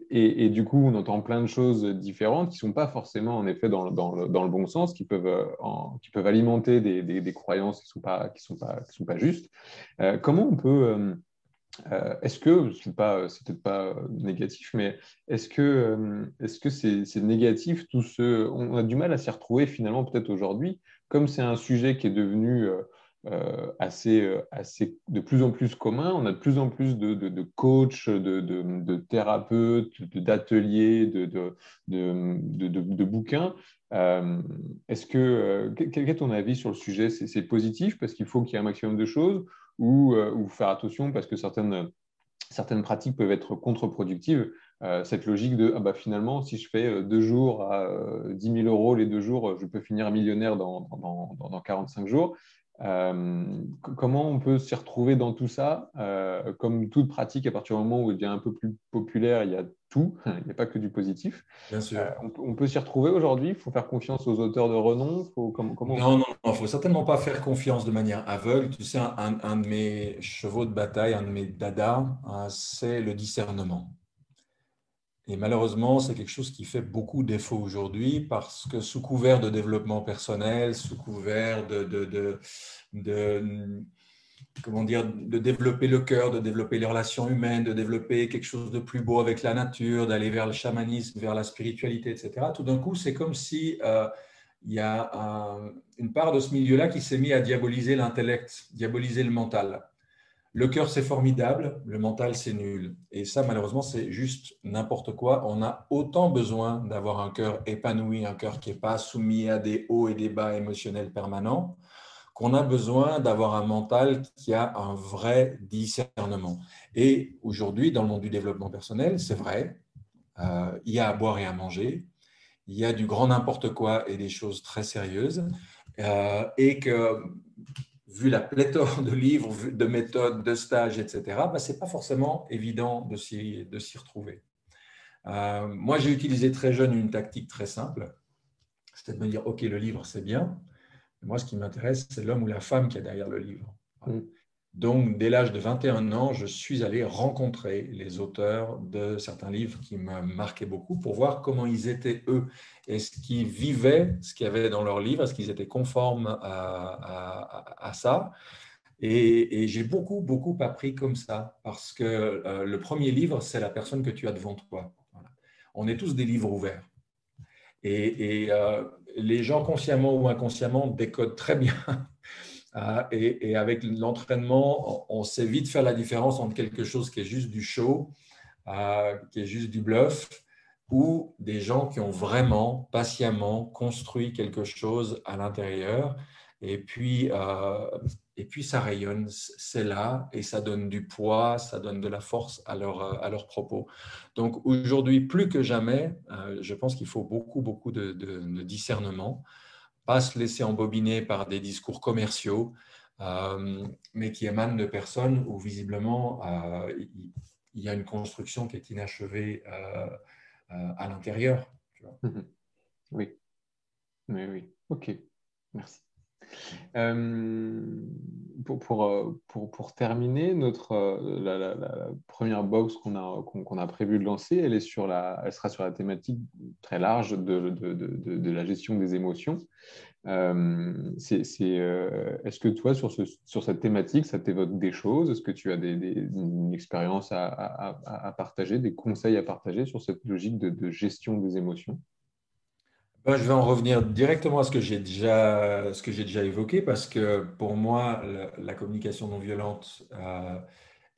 S1: et, du coup, on entend plein de choses différentes qui ne sont pas forcément en effet dans, dans, le, dans le, bon sens, qui peuvent, qui peuvent alimenter des, des, croyances qui ne sont, pas, sont, sont pas justes. comment on peut euh, est-ce que, c'est peut-être pas euh, négatif, mais est-ce que, euh, est-ce que c'est, négatif tout ce, on a du mal à s'y retrouver finalement peut-être aujourd'hui, comme c'est un sujet qui est devenu assez, assez, de plus en plus commun, on a de plus en plus de, de, de coachs, de, de, thérapeutes, d'ateliers, de, bouquins. est-ce que, quel est ton avis sur le sujet? C'est positif parce qu'il faut qu'il y ait un maximum de choses euh, ou, faire attention parce que certaines, certaines pratiques peuvent être contre-productives. Euh, cette logique de ah bah, finalement, si je fais euh, deux jours à 10 000 euros les deux jours, je peux finir millionnaire dans, dans, dans 45 jours. Euh, comment on peut s'y retrouver dans tout ça? Euh, Comme toute pratique, à partir du moment où il devient un peu plus populaire, il y a tout, il n'y a pas que du positif.
S2: Bien sûr. Euh,
S1: on, peut s'y retrouver aujourd'hui? Il faut faire confiance aux auteurs de renom? Faut, comment,
S2: Non, non, il ne faut certainement pas faire confiance de manière aveugle. Tu sais, un, de mes chevaux de bataille, un de mes dadas, c'est le discernement. Et malheureusement, c'est quelque chose qui fait beaucoup défaut aujourd'hui parce que sous couvert de développement personnel, sous couvert de, comment dire, de développer le cœur, de développer les relations humaines, de développer quelque chose de plus beau avec la nature, d'aller vers le chamanisme, vers la spiritualité, etc. Tout d'un coup, c'est comme si euh, il y a une part de ce milieu-là qui s'est mis à diaboliser l'intellect, diaboliser le mental. Le cœur, c'est formidable, le mental, c'est nul. Et ça, malheureusement, c'est juste n'importe quoi. On a autant besoin d'avoir un cœur épanoui, un cœur qui n'est pas soumis à des hauts et des bas émotionnels permanents, qu'on a besoin d'avoir un mental qui a un vrai discernement. Et aujourd'hui, dans le monde du développement personnel, c'est vrai, euh, il y a à boire et à manger, il y a du grand n'importe quoi et des choses très sérieuses, euh, et que vu la pléthore de livres, de méthodes, de stages, etc., bah, ce n'est pas forcément évident de s'y, retrouver. Euh, moi, j'ai utilisé très jeune une tactique très simple, c'était de me dire, OK, le livre, c'est bien. Moi, ce qui m'intéresse, c'est l'homme ou la femme qui est derrière le livre. Mm. Donc, dès l'âge de 21 ans, je suis allé rencontrer les auteurs de certains livres qui me marquaient beaucoup pour voir comment ils étaient eux. Est-ce qu'ils vivaient ce qu'il y avait dans leurs livres Est-ce qu'ils étaient conformes à, ça Et, j'ai beaucoup, beaucoup appris comme ça parce que euh, le premier livre, c'est la personne que tu as devant toi. On est tous des livres ouverts. Et, euh, les gens, consciemment ou inconsciemment, décodent très bien ah, et, avec l'entraînement, on sait vite faire la différence entre quelque chose qui est juste du show, ah, qui est juste du bluff, ou des gens qui ont vraiment patiemment construit quelque chose à l'intérieur. Et puis, euh, et puis ça rayonne, c'est là, et ça donne du poids, ça donne de la force à, leur, à leurs propos. Donc aujourd'hui, plus que jamais, euh, je pense qu'il faut beaucoup, beaucoup de, de discernement se laisser embobiner par des discours commerciaux, euh, mais qui émanent de personnes où visiblement euh, il y a une construction qui est inachevée euh, à l'intérieur.
S1: Oui. Oui, oui. Ok. Merci. Euh, pour, pour, euh, pour, pour, terminer, notre, euh, la, première box qu'on a, qu'on a prévu de lancer, elle, est sur la, elle sera sur la thématique très large de, de, de, la gestion des émotions. Euh, c'est, est-ce que toi, sur, ce, sur cette thématique, ça t'évoque des choses? Est-ce que tu as des, une expérience à, à, à, partager, des conseils à partager sur cette logique de gestion des émotions?
S2: Ben, je vais en revenir directement à ce que j'ai déjà, évoqué, parce que pour moi, la, communication non violente, euh,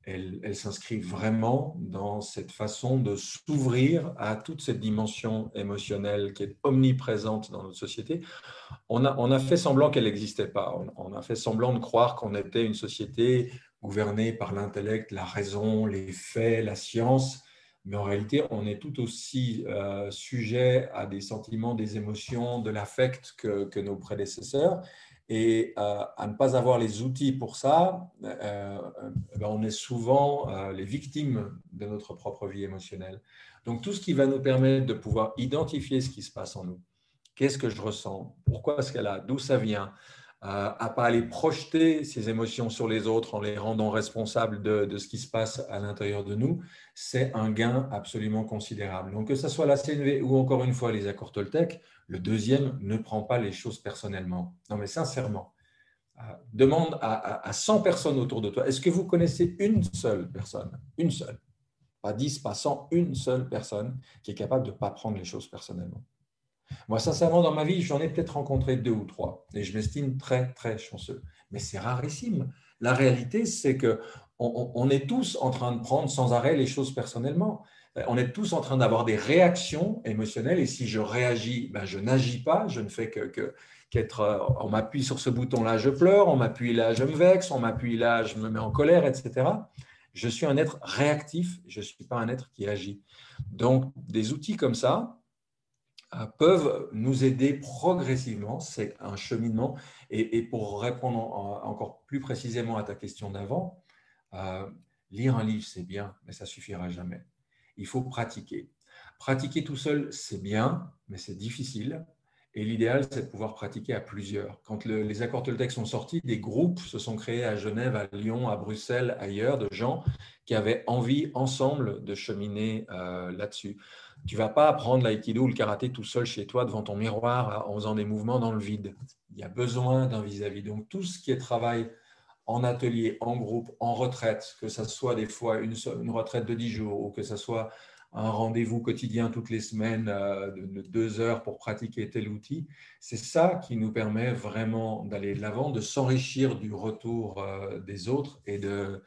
S2: elle, s'inscrit vraiment dans cette façon de s'ouvrir à toute cette dimension émotionnelle qui est omniprésente dans notre société. On a, fait semblant qu'elle n'existait pas. On, a fait semblant de croire qu'on était une société gouvernée par l'intellect, la raison, les faits, la science mais en réalité, on est tout aussi euh, sujet à des sentiments, des émotions, de l'affect que, nos prédécesseurs. Et euh, à ne pas avoir les outils pour ça, euh, ben, on est souvent les victimes de notre propre vie émotionnelle. Donc tout ce qui va nous permettre de pouvoir identifier ce qui se passe en nous, qu'est-ce que je ressens, pourquoi est-ce qu'elle a, d'où ça vient, à pas aller projeter ces émotions sur les autres en les rendant responsables de, ce qui se passe à l'intérieur de nous, c'est un gain absolument considérable. Donc que ce soit la CNV ou encore une fois les accords Toltec, le deuxième ne prend pas les choses personnellement. Non mais sincèrement, euh, demande à, à 100 personnes autour de toi, est-ce que vous connaissez une seule personne, une seule, pas 10, pas 100, une seule personne qui est capable de ne pas prendre les choses personnellement? Moi, sincèrement, dans ma vie, j'en ai peut-être rencontré deux ou trois, et je m'estime très, très chanceux. Mais c'est rarissime. La réalité, c'est que on, est tous en train de prendre sans arrêt les choses personnellement. On est tous en train d'avoir des réactions émotionnelles, et si je réagis, ben, je n'agis pas, je ne fais que, qu'être, euh, on m'appuie sur ce bouton-là, je pleure, on m'appuie là, je me vexe, on m'appuie là, je me mets en colère, etc. Je suis un être réactif, je ne suis pas un être qui agit. Donc, des outils comme ça, euh, peuvent nous aider progressivement. C'est un cheminement. Et, pour répondre encore plus précisément à ta question d'avant, euh, lire un livre, c'est bien, mais ça suffira jamais. Il faut pratiquer. Pratiquer tout seul, c'est bien, mais c'est difficile. Et l'idéal, c'est de pouvoir pratiquer à plusieurs. Quand les accords Toltec sont sortis, des groupes se sont créés à Genève, à Lyon, à Bruxelles, ailleurs, de gens qui avaient envie ensemble de cheminer euh, là-dessus. Tu vas pas apprendre l'aïkido ou le karaté tout seul chez toi devant ton miroir en faisant des mouvements dans le vide. Il y a besoin d'un vis-à-vis. Donc tout ce qui est travail en atelier, en groupe, en retraite, que ce soit des fois une, retraite de 10 jours ou que ce soit un rendez-vous quotidien toutes les semaines de deux heures pour pratiquer tel outil. C'est ça qui nous permet vraiment d'aller de l'avant, de s'enrichir du retour des autres et de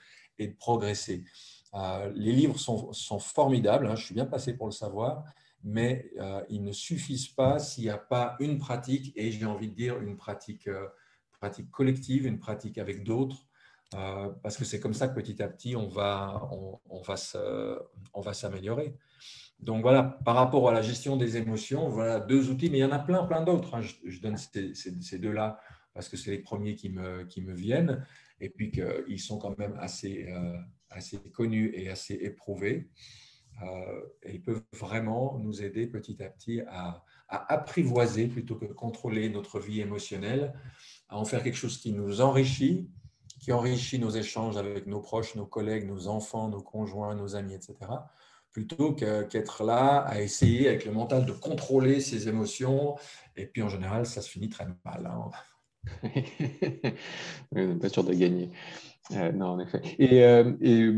S2: progresser. Les livres sont, formidables, hein, je suis bien passé pour le savoir, mais ils ne suffisent pas s'il n'y a pas une pratique, et j'ai envie de dire une pratique, pratique collective, une pratique avec d'autres, euh, parce que c'est comme ça que petit à petit, on va, on, s'améliorer. Donc voilà, par rapport à la gestion des émotions, voilà deux outils, mais il y en a plein, plein d'autres. Hein. Je, donne ces, deux-là parce que c'est les premiers qui me, qui me viennent, et puis qu'ils sont quand même assez, euh, assez connus et assez éprouvés. Euh, et ils peuvent vraiment nous aider petit à petit à, apprivoiser plutôt que contrôler notre vie émotionnelle, à en faire quelque chose qui nous enrichit, qui enrichit nos échanges avec nos proches, nos collègues, nos enfants, nos conjoints, nos amis, etc., plutôt qu'être là à essayer avec le mental de contrôler ses émotions. Et puis en général, ça se finit très mal. Hein. [LAUGHS]
S1: pas sûr de gagner. Euh, non, en effet. Et, euh,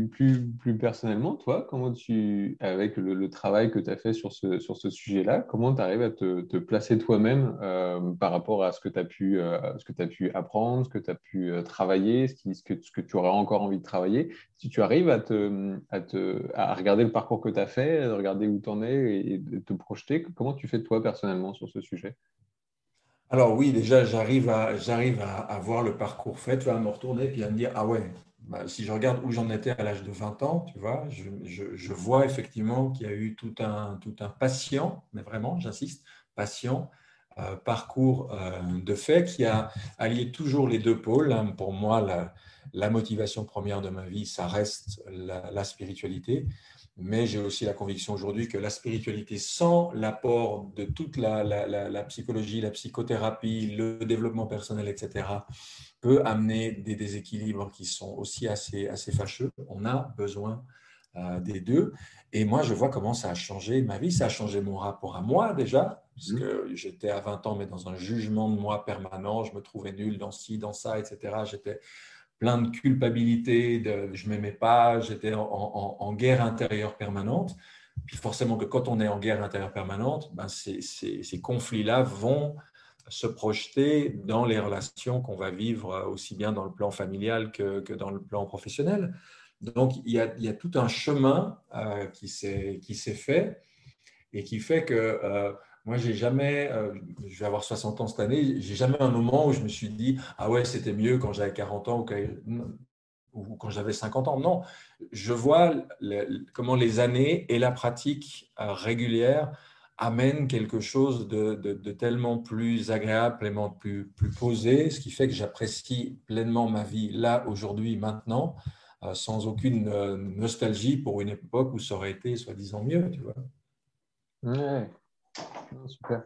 S1: plus, personnellement, toi, comment tu, avec le, travail que tu as fait sur ce, sujet-là, comment tu arrives à te, placer toi-même euh, par rapport à ce que tu as, pu, as pu apprendre, ce que tu as pu travailler, ce, que, tu aurais encore envie de travailler? Si tu arrives à regarder le parcours que tu as fait, à regarder où tu en es et, et te projeter, comment tu fais toi personnellement sur ce sujet?
S2: Alors oui, déjà, j'arrive à, voir le parcours fait, à me retourner et à me dire, ah ouais, bah, si je regarde où j'en étais à l'âge de 20 ans, tu vois, je, vois effectivement qu'il y a eu tout un, tout patient, mais vraiment, j'insiste, patient, euh, parcours euh, de fait qui a allié toujours les deux pôles. Hein. Pour moi, la, motivation première de ma vie, ça reste la spiritualité mais j'ai aussi la conviction aujourd'hui que la spiritualité, sans l'apport de toute la, psychologie, la psychothérapie, le développement personnel, etc., peut amener des déséquilibres qui sont aussi assez, assez fâcheux. On a besoin euh, des deux. Et moi, je vois comment ça a changé ma vie. Ça a changé mon rapport à moi déjà, parce mmh. que j'étais à 20 ans, mais dans un jugement de moi permanent. Je me trouvais nul dans ci, dans ça, etc. J'étais plein de culpabilité, je m'aimais pas, j'étais en, guerre intérieure permanente. Puis forcément que quand on est en guerre intérieure permanente, ben ces, conflits-là vont se projeter dans les relations qu'on va vivre aussi bien dans le plan familial que, que dans le plan professionnel. Donc il y a, il y a tout un chemin euh, qui s'est fait et qui fait que euh, moi, j'ai jamais, euh, je vais avoir 60 ans cette année, j'ai jamais un moment où je me suis dit, ah ouais, c'était mieux quand j'avais 40 ans ou, quand j'avais 50 ans. Non, je vois comment les années et la pratique euh, régulière amènent quelque chose de, tellement plus agréable, tellement plus, plus posé, ce qui fait que j'apprécie pleinement ma vie là, aujourd'hui, maintenant, euh, sans aucune nostalgie pour une époque où ça aurait été soi-disant mieux, tu vois.
S1: Super.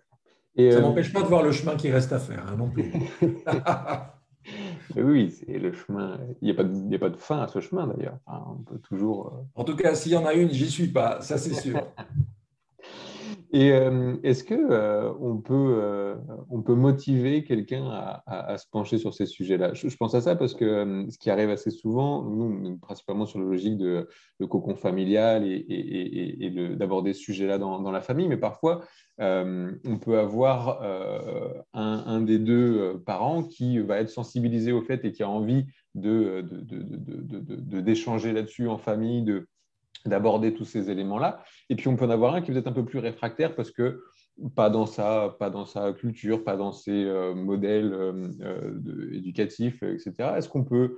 S2: Et, ça ne euh, m'empêche pas de voir le chemin qui reste à faire hein, non plus. [LAUGHS]
S1: oui, c'est le chemin. Il n'y a, pas de, a pas de fin à ce chemin d'ailleurs. on peut toujours. Euh,
S2: en tout cas, s'il y en a une, j'y suis pas, ça c'est sûr. [LAUGHS]
S1: Et euh, est-ce que euh, on, peut, euh, on peut motiver quelqu'un à, se pencher sur ces sujets-là? Je, pense à ça parce que ce qui arrive assez souvent, nous, principalement sur la logique de, cocon familial et, et, d'aborder ce sujet-là dans, la famille, mais parfois on peut avoir un, des deux parents qui va être sensibilisé au fait et qui a envie de, d'échanger là-dessus en famille, de d'aborder tous ces éléments-là. Et puis on peut en avoir un qui est peut-être un peu plus réfractaire parce que pas dans sa, pas dans sa culture, pas dans ses euh, modèles euh, euh, éducatifs, etc. Est-ce qu'on peut,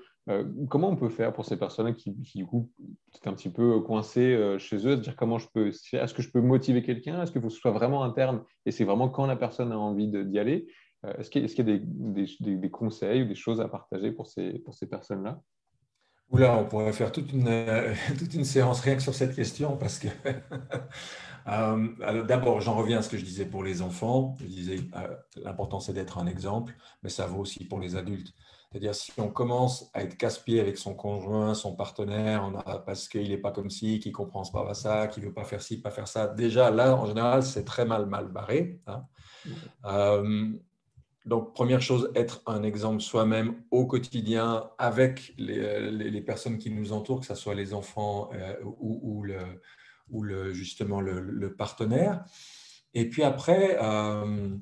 S1: comment on peut faire pour ces personnes qui, du coup, c'est un petit peu coincé chez eux, dire comment je peux, est-ce que je peux motiver quelqu'un? Est-ce qu'il faut que ce soit vraiment interne et c'est vraiment quand la personne a envie d'y aller? Est-ce qu'il y a, des, conseils ou des choses à partager pour ces personnes-là?
S2: Oula, on pourrait faire toute une, [LAUGHS] toute une séance rien que sur cette question parce que [LAUGHS] euh, d'abord, j'en reviens à ce que je disais pour les enfants. Je disais euh, l'important c'est d'être un exemple, mais ça vaut aussi pour les adultes. C'est-à-dire si on commence à être casse-pied avec son conjoint, son partenaire, parce qu'il n'est pas comme ci, qu'il ne comprend pas ça, qu'il ne veut pas faire ci, pas faire ça, déjà là, en général, c'est très mal mal barré. Hein. Euh, donc, première chose, être un exemple soi-même au quotidien avec les, les, personnes qui nous entourent, que ce soit les enfants euh, ou, ou, le, ou le, justement le, partenaire. Et puis après, euh,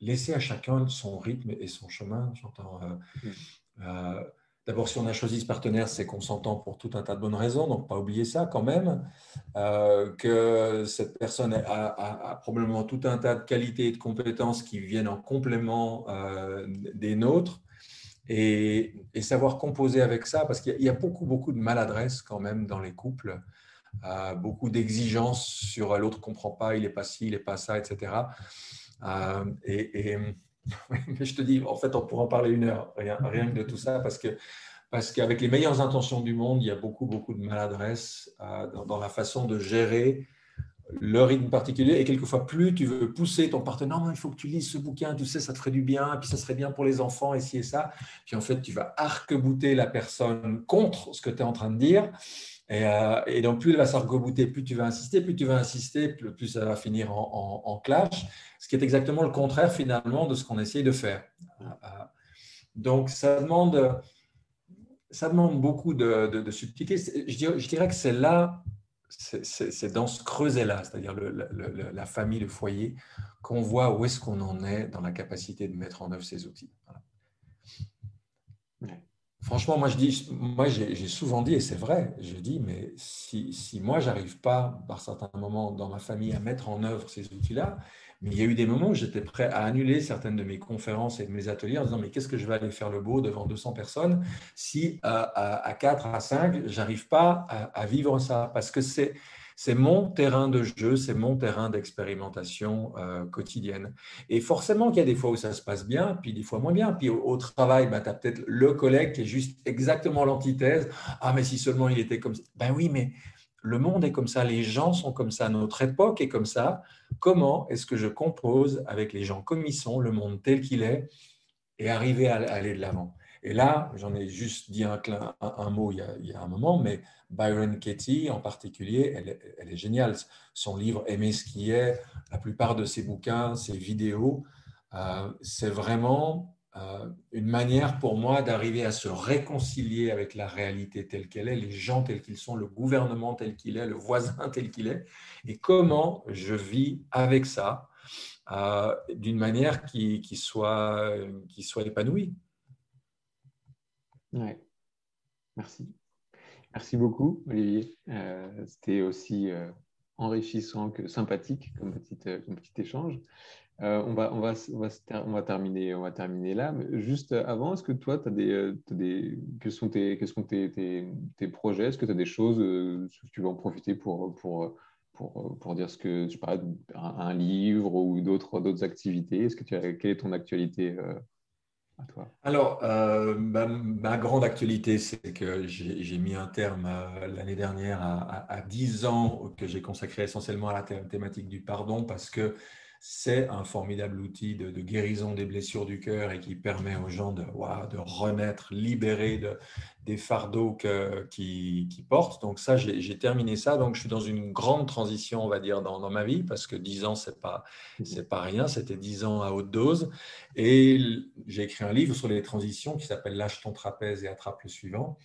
S2: laisser à chacun son rythme et son chemin. J'entends. Mm. D'abord, si on a choisi ce partenaire, c'est qu'on s'entend pour tout un tas de bonnes raisons, donc pas oublier ça quand même, euh, que cette personne a, probablement tout un tas de qualités et de compétences qui viennent en complément euh, des nôtres, et, savoir composer avec ça, parce qu'il y, a beaucoup, beaucoup de maladresse quand même dans les couples, euh, beaucoup d'exigences sur l'autre ne comprend pas, il n'est pas ci, il n'est pas ça, etc. et [LAUGHS] mais je te dis, en fait, on pourrait en parler une heure, rien, que de tout ça, parce que parce qu'avec les meilleures intentions du monde, il y a beaucoup, beaucoup de maladresse euh, dans, la façon de gérer le rythme particulier. Et quelquefois, plus tu veux pousser ton partenaire, il faut que tu lises ce bouquin, tu sais, ça te ferait du bien, puis ça serait bien pour les enfants, et ci et ça. Puis en fait, tu vas arc-bouter la personne contre ce que tu es en train de dire. Euh, et, donc, plus elle va s'arc-bouter, plus tu vas insister, plus tu vas insister, plus, ça va finir en, clash, ce qui est exactement le contraire finalement de ce qu'on essaye de faire. Euh, donc, ça demande, ça demande beaucoup de, subtilité. Je dirais, que c'est là, c'est dans ce creuset-là, c'est-à-dire la famille, le foyer, qu'on voit où est-ce qu'on en est dans la capacité de mettre en œuvre ces outils. Franchement, moi, je dis, moi, j'ai souvent dit, et c'est vrai, je dis, mais si, si moi, j'arrive pas, par certains moments dans ma famille, à mettre en œuvre ces outils-là, mais il y a eu des moments où j'étais prêt à annuler certaines de mes conférences et de mes ateliers en disant, mais qu'est-ce que je vais aller faire le beau devant 200 personnes si à, à, 4, à 5, j'arrive pas à, vivre ça? Parce que c'est c'est mon terrain de jeu, c'est mon terrain d'expérimentation euh, quotidienne. Et forcément qu'il y a des fois où ça se passe bien, puis des fois moins bien. Puis au, travail, ben, tu as peut-être le collègue qui est juste exactement l'antithèse. Ah, mais si seulement il était comme ça. Ben oui, mais le monde est comme ça, les gens sont comme ça, notre époque est comme ça. Comment est-ce que je compose avec les gens comme ils sont, le monde tel qu'il est, et arriver à aller de l'avant? Et là, j'en ai juste dit un, mot il y, a, un moment, mais Byron Katie en particulier, elle, est géniale. Son livre Aimer ce qui est, la plupart de ses bouquins, ses vidéos, euh, c'est vraiment euh, une manière pour moi d'arriver à se réconcilier avec la réalité telle qu'elle est, les gens tels qu'ils sont, le gouvernement tel qu'il est, le voisin tel qu'il est, et comment je vis avec ça euh, d'une manière qui, soit, qui soit épanouie.
S1: Ouais. Merci. Merci beaucoup, Olivier. Euh, c'était aussi euh, enrichissant que sympathique comme, petite, euh, petit échange. on, va, on, va, on, va, on, va terminer, on va terminer là. Mais juste avant, est-ce que toi, tu as des, des, quels sont, tes, quels sont tes, tes, projets? Est-ce que tu as des choses, que tu veux en profiter pour, pour, pour, pour dire ce que tu parles, un, un livre ou d'autres activités? Est-ce que tu as, quelle est ton actualité
S2: alors, euh, ma, grande actualité, c'est que j'ai mis un terme euh, l'année dernière à, à, 10 ans que j'ai consacré essentiellement à la thématique du pardon parce que c'est un formidable outil de, guérison des blessures du cœur et qui permet aux gens de, de renaître libérés de, des fardeaux qu'ils qui, portent. Donc ça, j'ai terminé ça. Donc je suis dans une grande transition, on va dire, dans, ma vie, parce que 10 ans, ce n'est pas, pas rien. C'était 10 ans à haute dose. Et j'ai écrit un livre sur les transitions qui s'appelle Lâche ton trapèze et attrape le suivant.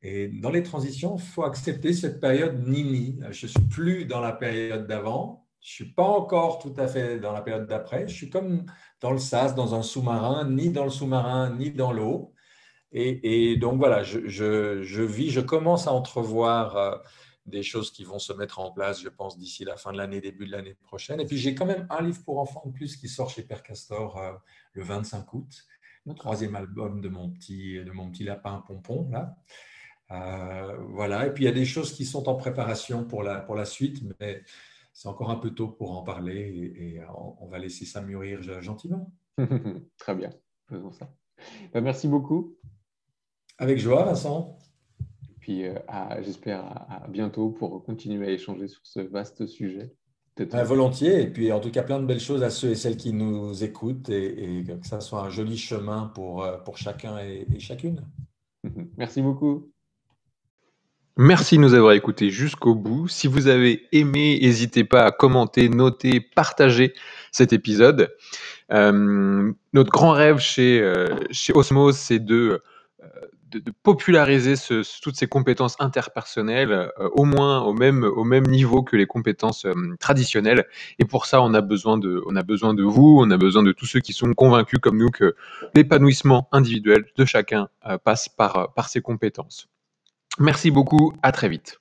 S2: Et dans les transitions, il faut accepter cette période nini. Je ne suis plus dans la période d'avant je suis pas encore tout à fait dans la période d'après. Je suis comme dans le sas, dans un sous-marin, ni dans le sous-marin, ni dans l'eau. Et, donc voilà, je, vis, je commence à entrevoir euh, des choses qui vont se mettre en place, je pense, d'ici la fin de l'année, début de l'année prochaine. Et puis j'ai quand même un livre pour enfants de plus qui sort chez Père Castor euh, le 25 août, le troisième album de mon petit, de mon petit lapin pompon là. Euh, voilà. Et puis il y a des choses qui sont en préparation pour la, pour la suite, mais c'est encore un peu tôt pour en parler et, on, va laisser ça mûrir gentiment. [LAUGHS]
S1: Très bien, faisons ça. Ben, merci beaucoup.
S2: Avec joie, Vincent.
S1: Puis euh, j'espère à, bientôt pour continuer à échanger sur ce vaste sujet.
S2: Ben, volontiers, et puis en tout cas plein de belles choses à ceux et celles qui nous écoutent et, que ça soit un joli chemin pour, euh, pour chacun et chacune. [LAUGHS]
S1: Merci beaucoup.
S3: Merci de nous avoir écoutés jusqu'au bout. Si vous avez aimé, n'hésitez pas à commenter, noter, partager cet épisode. Euh, notre grand rêve chez, euh, chez Osmos, c'est de, euh,
S1: de, populariser toutes ces compétences interpersonnelles au moins au même, au même niveau que les compétences traditionnelles. Et pour ça, on a, besoin de, on a besoin de vous, on a besoin de tous ceux qui sont convaincus comme nous que l'épanouissement individuel de chacun passe par, par ces compétences. Merci beaucoup, à très vite.